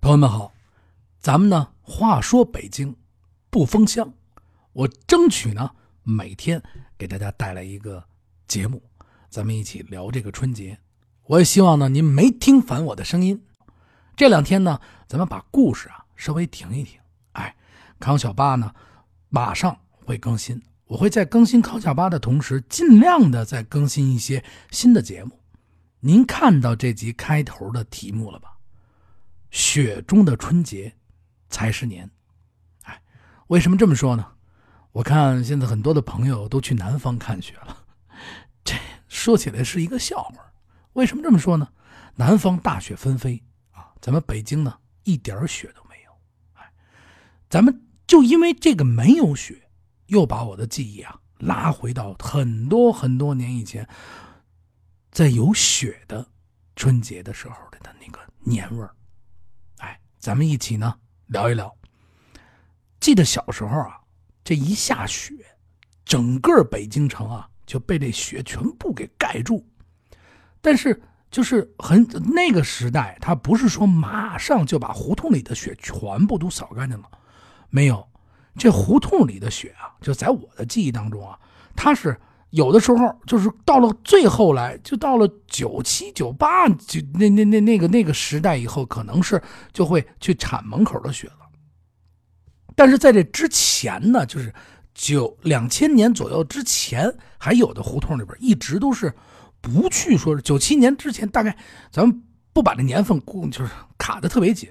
朋友们好，咱们呢，话说北京不封箱，我争取呢每天给大家带来一个节目，咱们一起聊这个春节。我也希望呢您没听烦我的声音。这两天呢，咱们把故事啊稍微停一停。哎，康小八呢马上会更新，我会在更新康小八的同时，尽量的再更新一些新的节目。您看到这集开头的题目了吧？雪中的春节才是年，哎，为什么这么说呢？我看现在很多的朋友都去南方看雪了，这说起来是一个笑话。为什么这么说呢？南方大雪纷飞啊，咱们北京呢一点雪都没有。哎，咱们就因为这个没有雪，又把我的记忆啊拉回到很多很多年以前，在有雪的春节的时候的那个年味儿。咱们一起呢聊一聊。记得小时候啊，这一下雪，整个北京城啊就被这雪全部给盖住。但是就是很那个时代，它不是说马上就把胡同里的雪全部都扫干净了，没有。这胡同里的雪啊，就在我的记忆当中啊，它是。有的时候就是到了最后来，就到了九七九八就那那那那个那个时代以后，可能是就会去铲门口的雪了。但是在这之前呢，就是九两千年左右之前，还有的胡同里边一直都是不去说是九七年之前，大概咱们不把这年份估，就是卡的特别紧。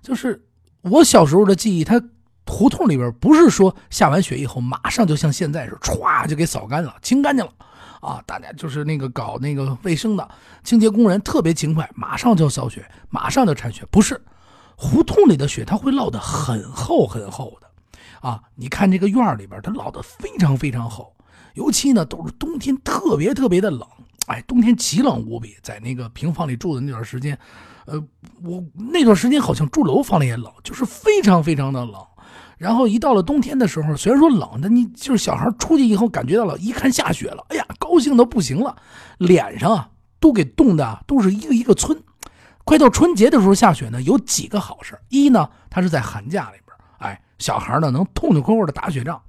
就是我小时候的记忆，它。胡同里边不是说下完雪以后马上就像现在是歘就给扫干净了、清干净了，啊，大家就是那个搞那个卫生的清洁工人特别勤快，马上就扫雪，马上就铲雪。不是，胡同里的雪它会落得很厚很厚的，啊，你看这个院里边它落得非常非常厚，尤其呢都是冬天特别特别的冷，哎，冬天极冷无比，在那个平房里住的那段时间，呃，我那段时间好像住楼房里也冷，就是非常非常的冷。然后一到了冬天的时候，虽然说冷，但你就是小孩出去以后感觉到了，一看下雪了，哎呀，高兴的不行了，脸上啊都给冻的都是一个一个村。快到春节的时候下雪呢，有几个好事一呢，它是在寒假里边，哎，小孩呢能痛痛快快的打雪仗。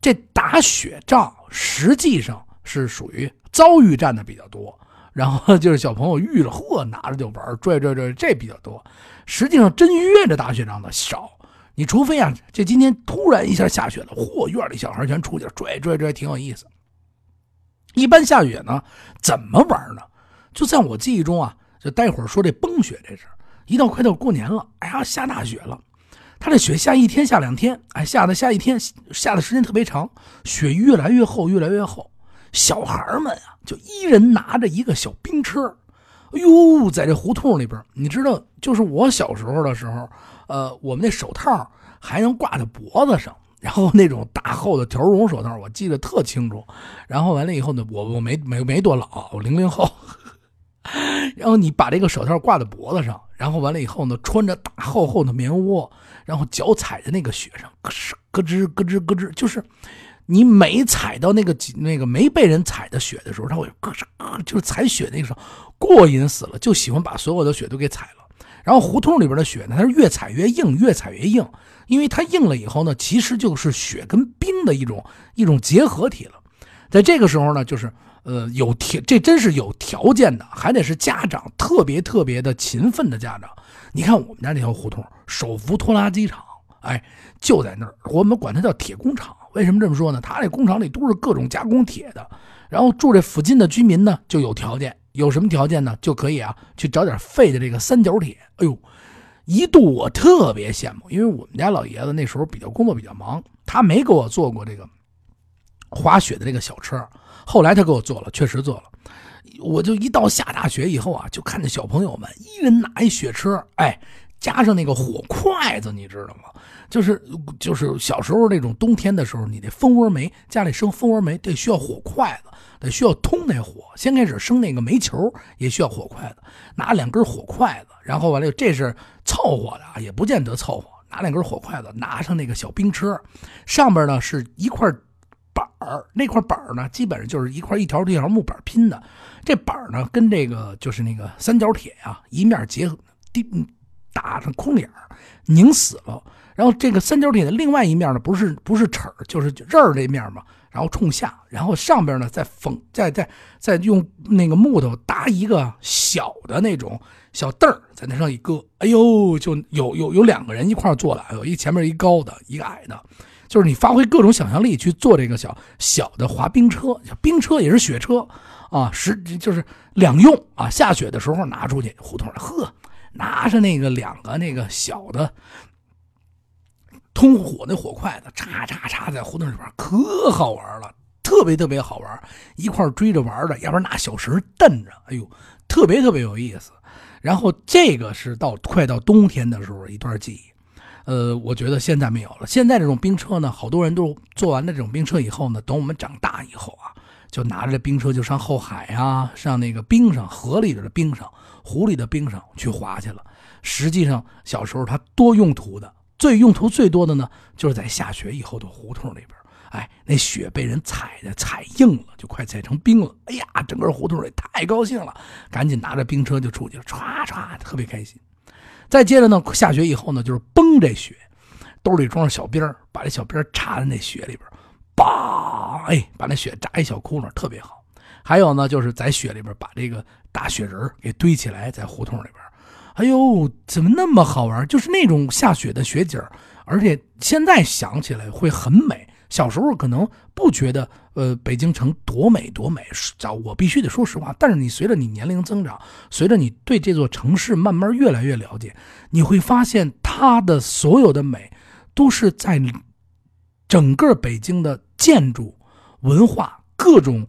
这打雪仗实际上是属于遭遇战的比较多，然后就是小朋友遇了，嚯，拿着就玩，拽拽拽，这比较多。实际上真约着打雪仗的少。你除非啊，这今天突然一下下雪了，嚯，院里小孩全出去了，拽拽拽，挺有意思。一般下雪呢，怎么玩呢？就在我记忆中啊，就待会儿说这崩雪这事一到快到过年了，哎呀，下大雪了，他这雪下一天下两天，哎，下的下一天，下的时间特别长，雪越来越厚，越来越厚。小孩们啊，就一人拿着一个小冰车，哎呦，在这胡同里边，你知道，就是我小时候的时候。呃，我们那手套还能挂在脖子上，然后那种大厚的条绒手套，我记得特清楚。然后完了以后呢，我我没没没多老，我零零后。然后你把这个手套挂在脖子上，然后完了以后呢，穿着大厚厚的棉窝，然后脚踩在那个雪上，咯吱咯吱咯吱咯吱，就是你每踩到那个那个没被人踩的雪的时候，它会咯吱咯，就是踩雪那个时候过瘾死了，就喜欢把所有的雪都给踩了。然后胡同里边的雪呢，它是越踩越硬，越踩越硬，因为它硬了以后呢，其实就是雪跟冰的一种一种结合体了。在这个时候呢，就是呃有条，这真是有条件的，还得是家长特别特别的勤奋的家长。你看我们家那条胡同，手扶拖拉机厂，哎，就在那儿，我们管它叫铁工厂。为什么这么说呢？它那工厂里都是各种加工铁的。然后住这附近的居民呢，就有条件。有什么条件呢？就可以啊，去找点废的这个三角铁。哎呦，一度我特别羡慕，因为我们家老爷子那时候比较工作比较忙，他没给我做过这个滑雪的这个小车。后来他给我做了，确实做了。我就一到下大雪以后啊，就看见小朋友们一人拿一雪车，哎，加上那个火筷子，你知道吗？就是就是小时候那种冬天的时候，你那蜂窝煤家里生蜂窝煤得需要火筷子。得需要通那火，先开始生那个煤球也需要火筷子，拿两根火筷子，然后完了这是凑合的啊，也不见得凑合，拿两根火筷子，拿上那个小冰车，上边呢是一块板儿，那块板儿呢基本上就是一块一条一条木板拼的，这板儿呢跟这个就是那个三角铁呀一面结合，打上空眼儿，拧死了。然后这个三角铁的另外一面呢，不是不是齿，就是刃儿这面嘛。然后冲下，然后上边呢再缝，再再再用那个木头搭一个小的那种小凳儿，在那上一搁，哎呦，就有有有两个人一块坐了，有一前面一高的，一个矮的，就是你发挥各种想象力去做这个小小的滑冰车，冰车也是雪车啊，实就是两用啊。下雪的时候拿出去胡同里，呵，拿着那个两个那个小的。通火那火筷子，叉叉叉在胡同里边可好玩了，特别特别好玩，一块追着玩的，要不然拿小绳蹬着，哎呦，特别特别有意思。然后这个是到快到冬天的时候一段记忆，呃，我觉得现在没有了。现在这种冰车呢，好多人都坐完了这种冰车以后呢，等我们长大以后啊，就拿着这冰车就上后海啊，上那个冰上、河里边的冰上、湖里的冰上去滑去了。实际上小时候他多用途的。最用途最多的呢，就是在下雪以后的胡同里边，哎，那雪被人踩的踩硬了，就快踩成冰了。哎呀，整个胡同里太高兴了，赶紧拿着冰车就出去了，唰唰，特别开心。再接着呢，下雪以后呢，就是崩这雪，兜里装上小鞭把这小鞭插在那雪里边，叭，哎，把那雪扎一小窟窿，特别好。还有呢，就是在雪里边把这个大雪人给堆起来，在胡同里边。哎呦，怎么那么好玩？就是那种下雪的雪景而且现在想起来会很美。小时候可能不觉得，呃，北京城多美多美。我必须得说实话。但是你随着你年龄增长，随着你对这座城市慢慢越来越了解，你会发现它的所有的美，都是在整个北京的建筑、文化各种。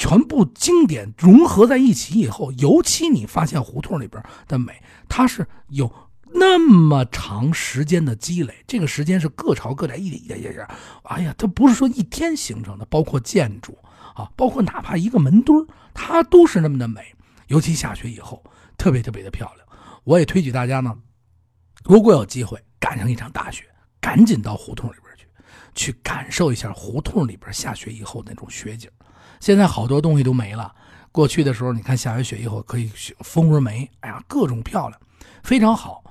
全部经典融合在一起以后，尤其你发现胡同里边的美，它是有那么长时间的积累。这个时间是各朝各代一点一点一点，哎呀，它不是说一天形成的。包括建筑啊，包括哪怕一个门墩它都是那么的美。尤其下雪以后，特别特别的漂亮。我也推举大家呢，如果有机会赶上一场大雪，赶紧到胡同里边去，感受一下胡同里边下雪以后那种雪景。现在好多东西都没了。过去的时候，你看下完雪以后可以风儿梅，哎呀，各种漂亮，非常好。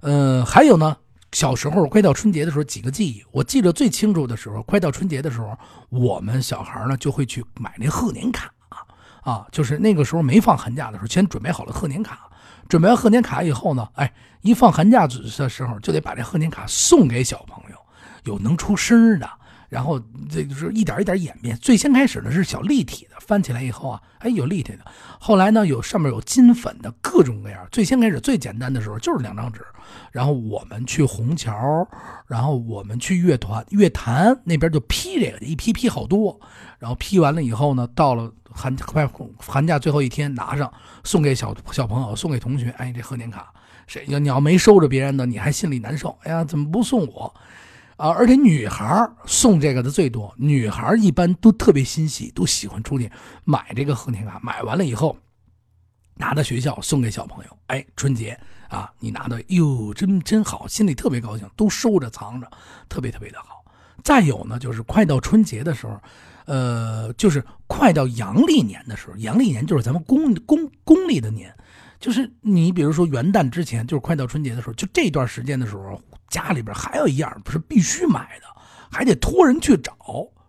呃，还有呢，小时候快到春节的时候，几个记忆，我记得最清楚的时候，快到春节的时候，我们小孩呢就会去买那贺年卡啊，就是那个时候没放寒假的时候，先准备好了贺年卡。准备完贺年卡以后呢，哎，一放寒假的时候就得把这贺年卡送给小朋友，有能出声的。然后这就是一点一点演变。最先开始呢是小立体的，翻起来以后啊，哎有立体的。后来呢有上面有金粉的各种各样。最先开始最简单的时候就是两张纸。然后我们去虹桥，然后我们去乐团乐坛那边就批这个，一批批好多。然后批完了以后呢，到了寒快寒假最后一天拿上送给小小朋友，送给同学。哎，这贺年卡，谁要你要没收着别人的，你还心里难受。哎呀，怎么不送我？啊，而且女孩送这个的最多，女孩一般都特别欣喜，都喜欢出去买这个贺年卡。买完了以后，拿到学校送给小朋友。哎，春节啊，你拿到，哟，真真好，心里特别高兴，都收着藏着，特别特别的好。再有呢，就是快到春节的时候，呃，就是快到阳历年的时候，阳历年就是咱们公公公历的年，就是你比如说元旦之前，就是快到春节的时候，就这段时间的时候。家里边还有一样不是必须买的，还得托人去找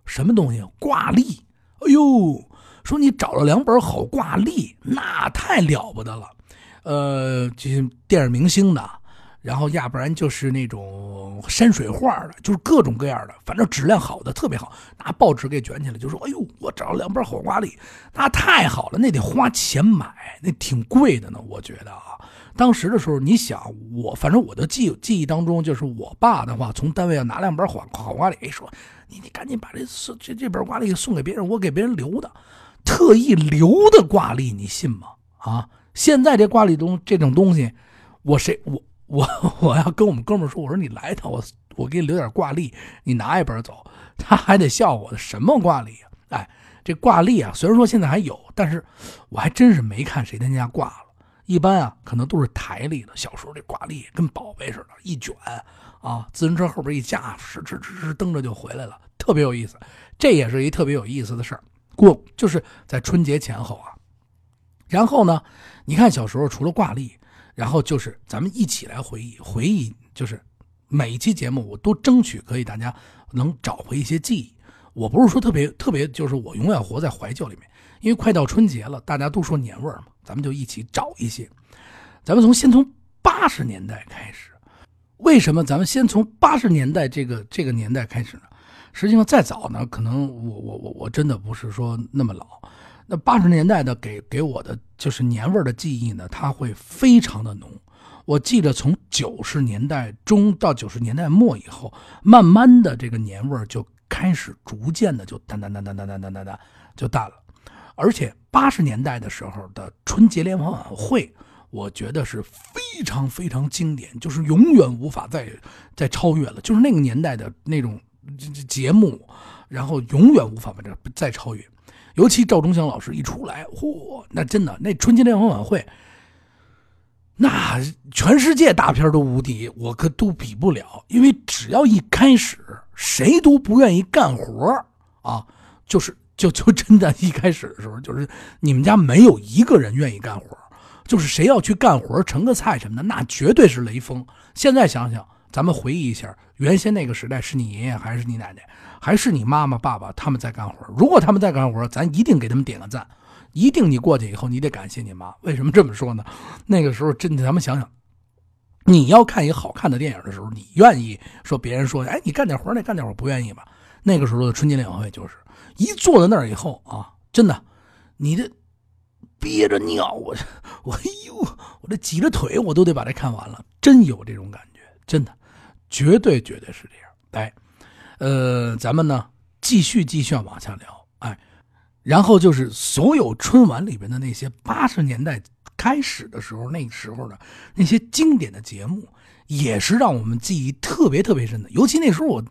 什么东西？挂历。哎呦，说你找了两本好挂历，那太了不得了。呃，这些电影明星的，然后要不然就是那种山水画的，就是各种各样的，反正质量好的特别好。拿报纸给卷起来，就说：“哎呦，我找了两本好挂历，那太好了，那得花钱买，那挺贵的呢。”我觉得啊。当时的时候，你想我，反正我的记记忆当中，就是我爸的话，从单位要拿两本好好挂历，说你你赶紧把这这这本挂历送给别人，我给别人留的，特意留的挂历，你信吗？啊，现在这挂历东这种东西，我谁我我我要跟我们哥们说，我说你来一趟，我我给你留点挂历，你拿一本走，他还得笑我什么挂历啊？哎，这挂历啊，虽然说现在还有，但是我还真是没看谁家挂了。一般啊，可能都是台历的。小时候这挂历跟宝贝似的，一卷啊，自行车后边一架，哧哧哧哧蹬着就回来了，特别有意思。这也是一特别有意思的事儿。过就是在春节前后啊。然后呢，你看小时候除了挂历，然后就是咱们一起来回忆回忆，就是每一期节目我都争取可以大家能找回一些记忆。我不是说特别特别，就是我永远活在怀旧里面，因为快到春节了，大家都说年味儿嘛，咱们就一起找一些。咱们从先从八十年代开始，为什么咱们先从八十年代这个这个年代开始呢？实际上再早呢，可能我我我我真的不是说那么老。那八十年代的给给我的就是年味儿的记忆呢，它会非常的浓。我记得从九十年代中到九十年代末以后，慢慢的这个年味儿就开始逐渐的就淡淡淡淡淡淡淡淡淡就淡了。而且八十年代的时候的春节联欢晚会，我觉得是非常非常经典，就是永远无法再再超越了。就是那个年代的那种节目，然后永远无法把这再超越。尤其赵忠祥老师一出来，嚯，那真的那春节联欢晚会，那全世界大片都无敌，我可都比不了。因为只要一开始，谁都不愿意干活啊，就是就就真的，一开始的时候，就是你们家没有一个人愿意干活，就是谁要去干活盛个菜什么的，那绝对是雷锋。现在想想，咱们回忆一下，原先那个时代，是你爷爷还是你奶奶？还是你妈妈、爸爸他们在干活。如果他们在干活，咱一定给他们点个赞。一定你过去以后，你得感谢你妈。为什么这么说呢？那个时候真的，咱们想想，你要看一个好看的电影的时候，你愿意说别人说，哎，你干点活，那干点活不愿意吧？那个时候的春节联欢会就是一坐在那儿以后啊，真的，你的憋着尿，我 我哎呦，我这挤着腿，我都得把它看完了。真有这种感觉，真的，绝对绝对是这样。哎。呃，咱们呢继续继续往下聊，哎，然后就是所有春晚里边的那些八十年代开始的时候，那时候的那些经典的节目，也是让我们记忆特别特别深的。尤其那时候我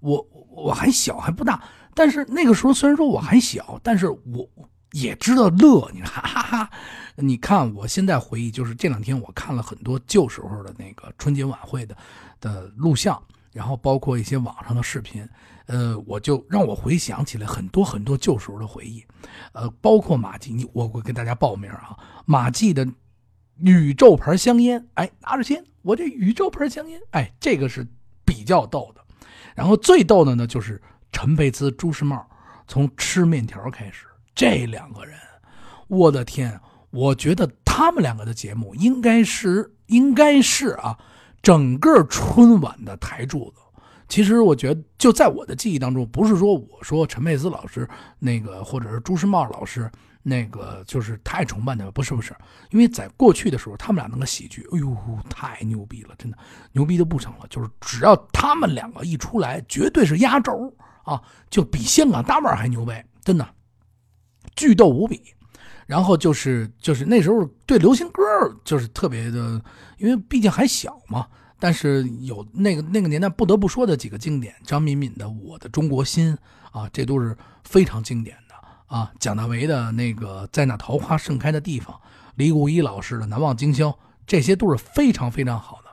我我还小还不大，但是那个时候虽然说我还小，但是我也知道乐，你哈 哈哈。你看我现在回忆，就是这两天我看了很多旧时候的那个春节晚会的的录像。然后包括一些网上的视频，呃，我就让我回想起来很多很多旧时候的回忆，呃，包括马季，你我会跟大家报名啊，马季的宇宙牌香烟，哎，拿着先，我这宇宙牌香烟，哎，这个是比较逗的。然后最逗的呢，就是陈佩斯、朱时茂从吃面条开始，这两个人，我的天，我觉得他们两个的节目应该是应该是啊。整个春晚的台柱子，其实我觉得就在我的记忆当中，不是说我说陈佩斯老师那个，或者是朱时茂老师那个，就是太崇拜他们，不是不是，因为在过去的时候，他们俩那个喜剧，哎呦，太牛逼了，真的牛逼的不成了。就是只要他们两个一出来，绝对是压轴啊，就比香港大腕还牛掰，真的，巨逗无比。然后就是就是那时候对流行歌就是特别的，因为毕竟还小嘛。但是有那个那个年代不得不说的几个经典，张敏敏的《我的中国心》啊，这都是非常经典的啊。蒋大为的那个在那桃花盛开的地方，李谷一老师的《难忘今宵》，这些都是非常非常好的。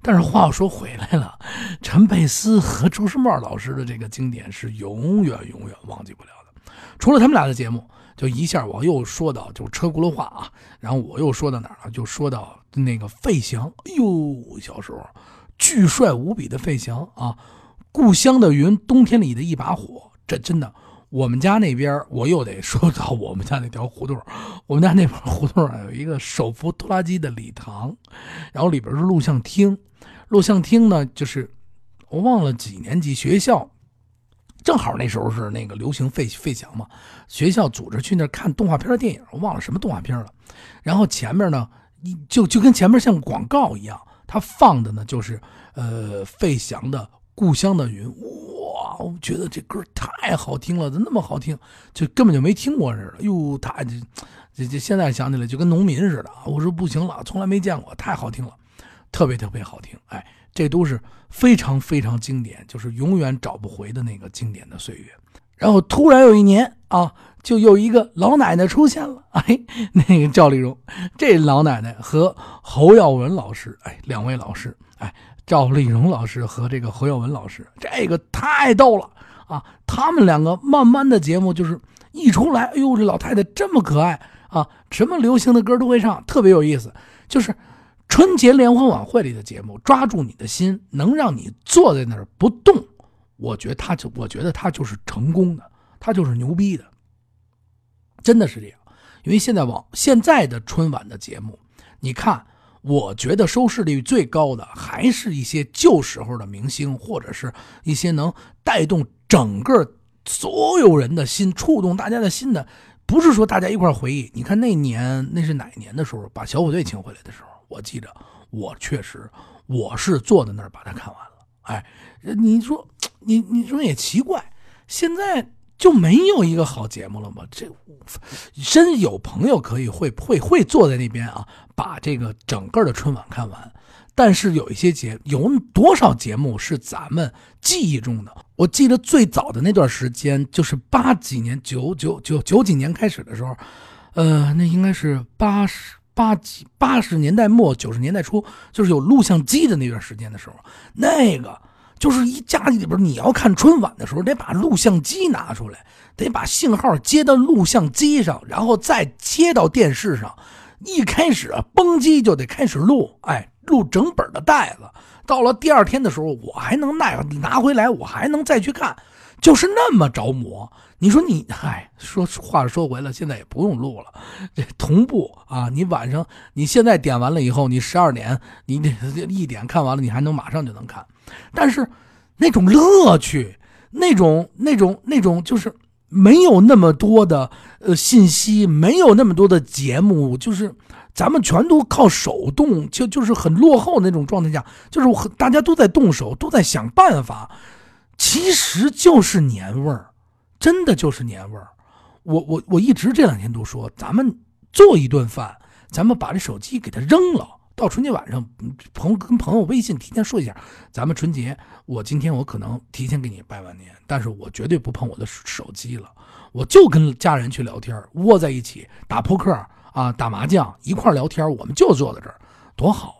但是话又说回来了，陈佩斯和朱时茂老师的这个经典是永远永远忘记不了。除了他们俩的节目。就一下，我又说到就车轱辘话啊，然后我又说到哪儿了？就说到那个费翔，哎呦，小时候巨帅无比的费翔啊！故乡的云，冬天里的一把火，这真的，我们家那边我又得说到我们家那条胡同，我们家那边胡同啊有一个手扶拖拉机的礼堂，然后里边是录像厅，录像厅呢就是我忘了几年级学校。正好那时候是那个流行费费翔嘛，学校组织去那看动画片的电影，我忘了什么动画片了。然后前面呢，就就跟前面像广告一样，他放的呢就是呃费翔的《故乡的云》。哇，我觉得这歌太好听了，怎么那么好听？就根本就没听过似的。哟，他这这这现在想起来就跟农民似的。我说不行了，从来没见过，太好听了，特别特别好听。哎。这都是非常非常经典，就是永远找不回的那个经典的岁月。然后突然有一年啊，就有一个老奶奶出现了，哎，那个赵丽蓉，这老奶奶和侯耀文老师，哎，两位老师，哎，赵丽蓉老师和这个侯耀文老师，这个太逗了啊！他们两个慢慢的节目就是一出来，哎呦，这老太太这么可爱啊，什么流行的歌都会唱，特别有意思，就是。春节联欢晚会里的节目抓住你的心，能让你坐在那儿不动，我觉得他就我觉得他就是成功的，他就是牛逼的，真的是这样。因为现在网现在的春晚的节目，你看，我觉得收视率最高的还是一些旧时候的明星，或者是一些能带动整个所有人的心、触动大家的心的。不是说大家一块回忆，你看那年那是哪年的时候，把小虎队请回来的时候，我记着，我确实我是坐在那儿把它看完了。哎，你说你你说也奇怪，现在。就没有一个好节目了吗？这真有朋友可以会会会坐在那边啊，把这个整个的春晚看完。但是有一些节有多少节目是咱们记忆中的？我记得最早的那段时间，就是八几年、九九九九几年开始的时候，呃，那应该是八十八几八十年代末九十年代初，就是有录像机的那段时间的时候，那个。就是一家里边，你要看春晚的时候，得把录像机拿出来，得把信号接到录像机上，然后再接到电视上。一开始啊，崩机就得开始录，哎，录整本的带子。到了第二天的时候，我还能拿拿回来，我还能再去看，就是那么着魔。你说你，嗨，说话说回来，现在也不用录了，这同步啊。你晚上你现在点完了以后，你十二点你一点看完了，你还能马上就能看。但是，那种乐趣，那种、那种、那种，就是没有那么多的呃信息，没有那么多的节目，就是咱们全都靠手动，就就是很落后那种状态下，就是大家都在动手，都在想办法，其实就是年味儿，真的就是年味儿。我我我一直这两天都说，咱们做一顿饭，咱们把这手机给它扔了。到春节晚上，朋跟朋友微信提前说一下，咱们春节，我今天我可能提前给你拜完年，但是我绝对不碰我的手机了，我就跟家人去聊天，窝在一起打扑克啊，打麻将，一块聊天，我们就坐在这儿，多好！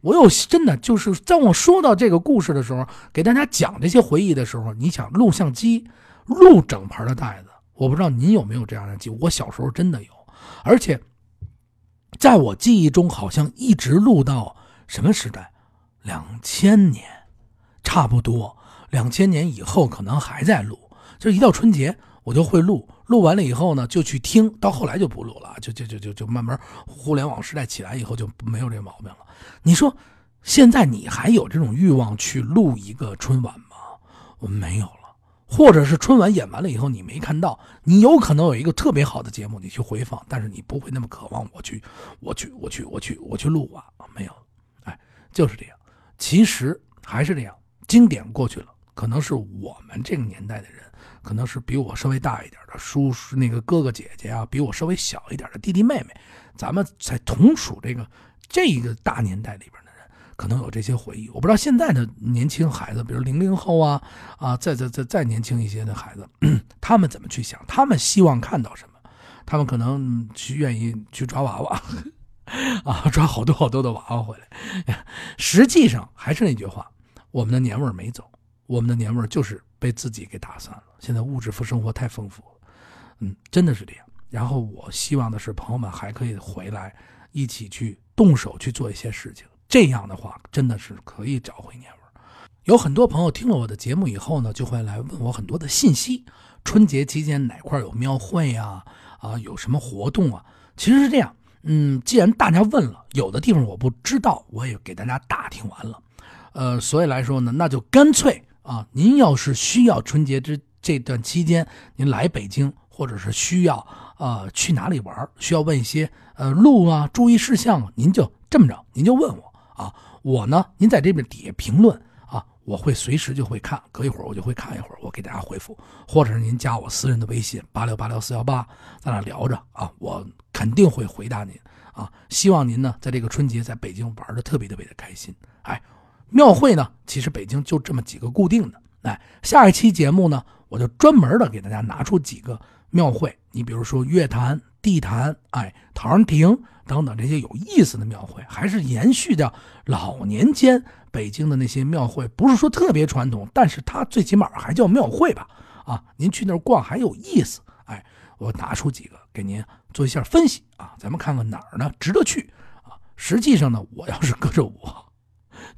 我有真的就是在我说到这个故事的时候，给大家讲这些回忆的时候，你想录像机录整盘的袋子，我不知道您有没有这样的记忆，我小时候真的有，而且。在我记忆中，好像一直录到什么时代？两千年，差不多。两千年以后可能还在录，就一到春节我就会录。录完了以后呢，就去听到后来就不录了，就就就就就慢慢互联网时代起来以后就没有这毛病了。你说现在你还有这种欲望去录一个春晚吗？我没有了。或者是春晚演完了以后你没看到，你有可能有一个特别好的节目你去回放，但是你不会那么渴望我去，我去，我去，我去，我去录啊，没有，哎，就是这样。其实还是这样，经典过去了，可能是我们这个年代的人，可能是比我稍微大一点的叔叔、那个哥哥姐姐啊，比我稍微小一点的弟弟妹妹，咱们在同属这个这一个大年代里边的人。可能有这些回忆，我不知道现在的年轻孩子，比如零零后啊，啊，再再再再年轻一些的孩子，他们怎么去想？他们希望看到什么？他们可能去愿意去抓娃娃，啊，抓好多好多的娃娃回来。实际上还是那句话，我们的年味儿没走，我们的年味儿就是被自己给打散了。现在物质生活太丰富了，嗯，真的是这样。然后我希望的是，朋友们还可以回来，一起去动手去做一些事情。这样的话，真的是可以找回年味儿。有很多朋友听了我的节目以后呢，就会来问我很多的信息。春节期间哪块有庙会啊？啊，有什么活动啊？其实是这样，嗯，既然大家问了，有的地方我不知道，我也给大家打听完了。呃，所以来说呢，那就干脆啊，您要是需要春节之这段期间您来北京，或者是需要啊去哪里玩，需要问一些呃路啊注意事项，您就这么着，您就问我。啊，我呢，您在这边底下评论啊，我会随时就会看，隔一会儿我就会看一会儿，我给大家回复，或者是您加我私人的微信八六八六四幺八，咱俩聊着啊，我肯定会回答您啊。希望您呢，在这个春节在北京玩的特别特别的开心。哎，庙会呢，其实北京就这么几个固定的。哎，下一期节目呢，我就专门的给大家拿出几个庙会，你比如说月坛、地坛，哎，陶然亭。等等这些有意思的庙会，还是延续着老年间北京的那些庙会，不是说特别传统，但是它最起码还叫庙会吧？啊，您去那儿逛还有意思。哎，我拿出几个给您做一下分析啊，咱们看看哪儿呢值得去啊？实际上呢，我要是搁着我，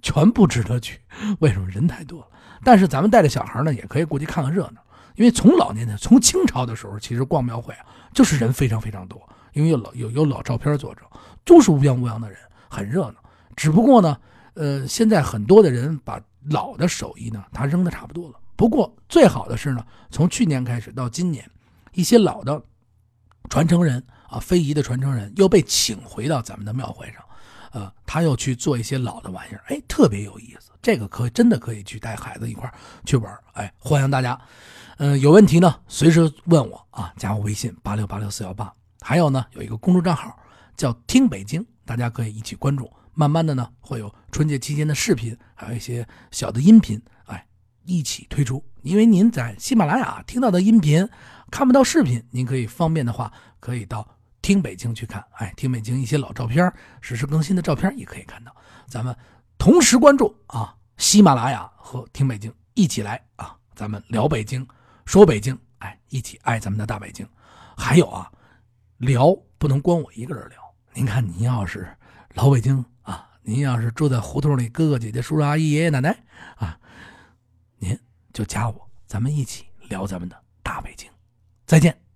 全不值得去。为什么？人太多了。但是咱们带着小孩呢，也可以过去看看热闹。因为从老年间，从清朝的时候，其实逛庙会啊，就是人非常非常多。因为有老有有老照片作证，都是乌泱乌泱的人，很热闹。只不过呢，呃，现在很多的人把老的手艺呢，他扔的差不多了。不过最好的是呢，从去年开始到今年，一些老的传承人啊，非遗的传承人又被请回到咱们的庙会上，呃，他又去做一些老的玩意儿，哎，特别有意思。这个可真的可以去带孩子一块去玩，哎，欢迎大家。嗯，有问题呢，随时问我啊，加我微信八六八六四幺八。还有呢，有一个公众账号叫“听北京”，大家可以一起关注。慢慢的呢，会有春节期间的视频，还有一些小的音频，哎，一起推出。因为您在喜马拉雅听到的音频，看不到视频，您可以方便的话，可以到“听北京”去看。哎，听北京一些老照片，实时更新的照片也可以看到。咱们同时关注啊，喜马拉雅和“听北京”一起来啊，咱们聊北京。说北京，哎，一起爱咱们的大北京。还有啊，聊不能光我一个人聊。您看，您要是老北京啊，您要是住在胡同里，哥哥姐姐、叔叔阿姨、爷爷奶奶啊，您就加我，咱们一起聊咱们的大北京。再见。